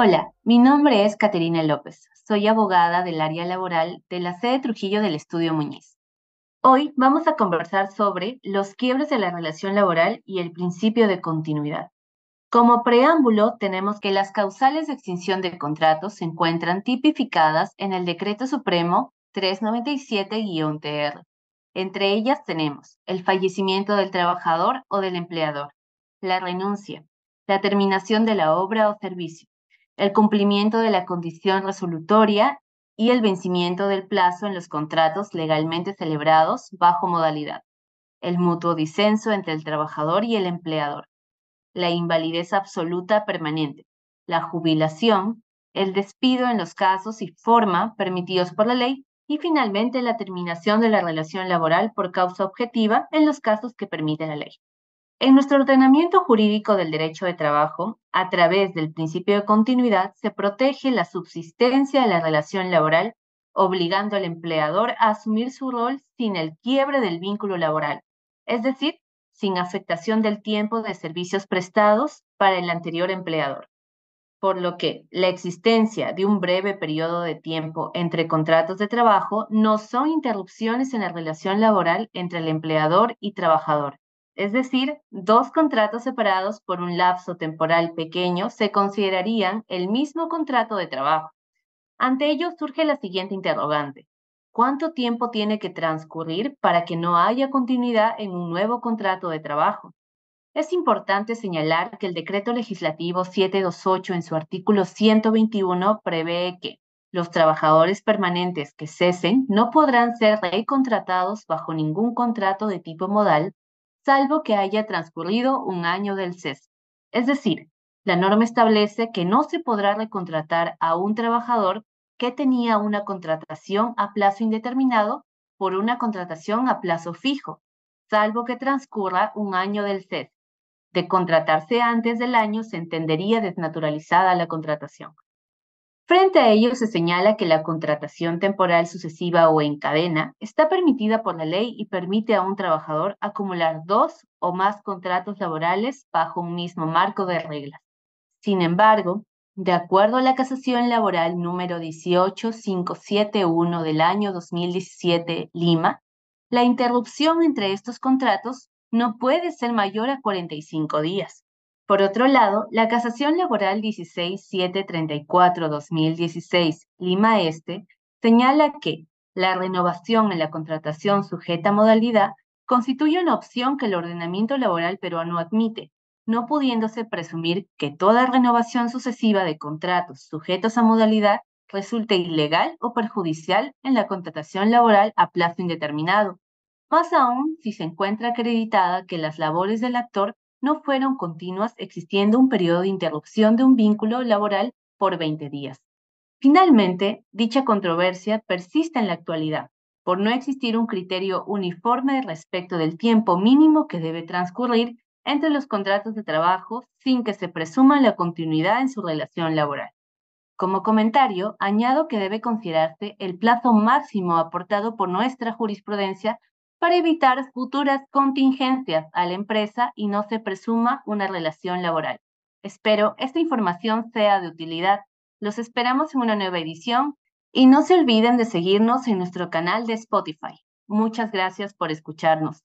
Hola, mi nombre es Caterina López. Soy abogada del área laboral de la sede Trujillo del Estudio Muñiz. Hoy vamos a conversar sobre los quiebres de la relación laboral y el principio de continuidad. Como preámbulo, tenemos que las causales de extinción de contratos se encuentran tipificadas en el Decreto Supremo 397-TR. Entre ellas tenemos el fallecimiento del trabajador o del empleador, la renuncia, la terminación de la obra o servicio, el cumplimiento de la condición resolutoria y el vencimiento del plazo en los contratos legalmente celebrados bajo modalidad, el mutuo disenso entre el trabajador y el empleador, la invalidez absoluta permanente, la jubilación, el despido en los casos y forma permitidos por la ley y finalmente la terminación de la relación laboral por causa objetiva en los casos que permite la ley. En nuestro ordenamiento jurídico del derecho de trabajo, a través del principio de continuidad, se protege la subsistencia de la relación laboral, obligando al empleador a asumir su rol sin el quiebre del vínculo laboral, es decir, sin afectación del tiempo de servicios prestados para el anterior empleador. Por lo que la existencia de un breve periodo de tiempo entre contratos de trabajo no son interrupciones en la relación laboral entre el empleador y trabajador, es decir, dos contratos separados por un lapso temporal pequeño se considerarían el mismo contrato de trabajo. Ante ello surge la siguiente interrogante. ¿Cuánto tiempo tiene que transcurrir para que no haya continuidad en un nuevo contrato de trabajo? Es importante señalar que el decreto legislativo 728 en su artículo 121 prevé que los trabajadores permanentes que cesen no podrán ser recontratados bajo ningún contrato de tipo modal salvo que haya transcurrido un año del cese. Es decir, la norma establece que no se podrá recontratar a un trabajador que tenía una contratación a plazo indeterminado por una contratación a plazo fijo, salvo que transcurra un año del cese. De contratarse antes del año se entendería desnaturalizada la contratación. Frente a ello, se señala que la contratación temporal sucesiva o en cadena está permitida por la ley y permite a un trabajador acumular dos o más contratos laborales bajo un mismo marco de reglas. Sin embargo, de acuerdo a la casación laboral número 18571 del año 2017, Lima, la interrupción entre estos contratos no puede ser mayor a 45 días. Por otro lado, la casación laboral 16734-2016 Lima Este señala que la renovación en la contratación sujeta a modalidad constituye una opción que el ordenamiento laboral peruano admite, no pudiéndose presumir que toda renovación sucesiva de contratos sujetos a modalidad resulte ilegal o perjudicial en la contratación laboral a plazo indeterminado, más aún si se encuentra acreditada que las labores del actor no fueron continuas existiendo un periodo de interrupción de un vínculo laboral por 20 días. Finalmente, dicha controversia persiste en la actualidad, por no existir un criterio uniforme respecto del tiempo mínimo que debe transcurrir entre los contratos de trabajo sin que se presuma la continuidad en su relación laboral. Como comentario, añado que debe considerarse el plazo máximo aportado por nuestra jurisprudencia para evitar futuras contingencias a la empresa y no se presuma una relación laboral. Espero esta información sea de utilidad. Los esperamos en una nueva edición y no se olviden de seguirnos en nuestro canal de Spotify. Muchas gracias por escucharnos.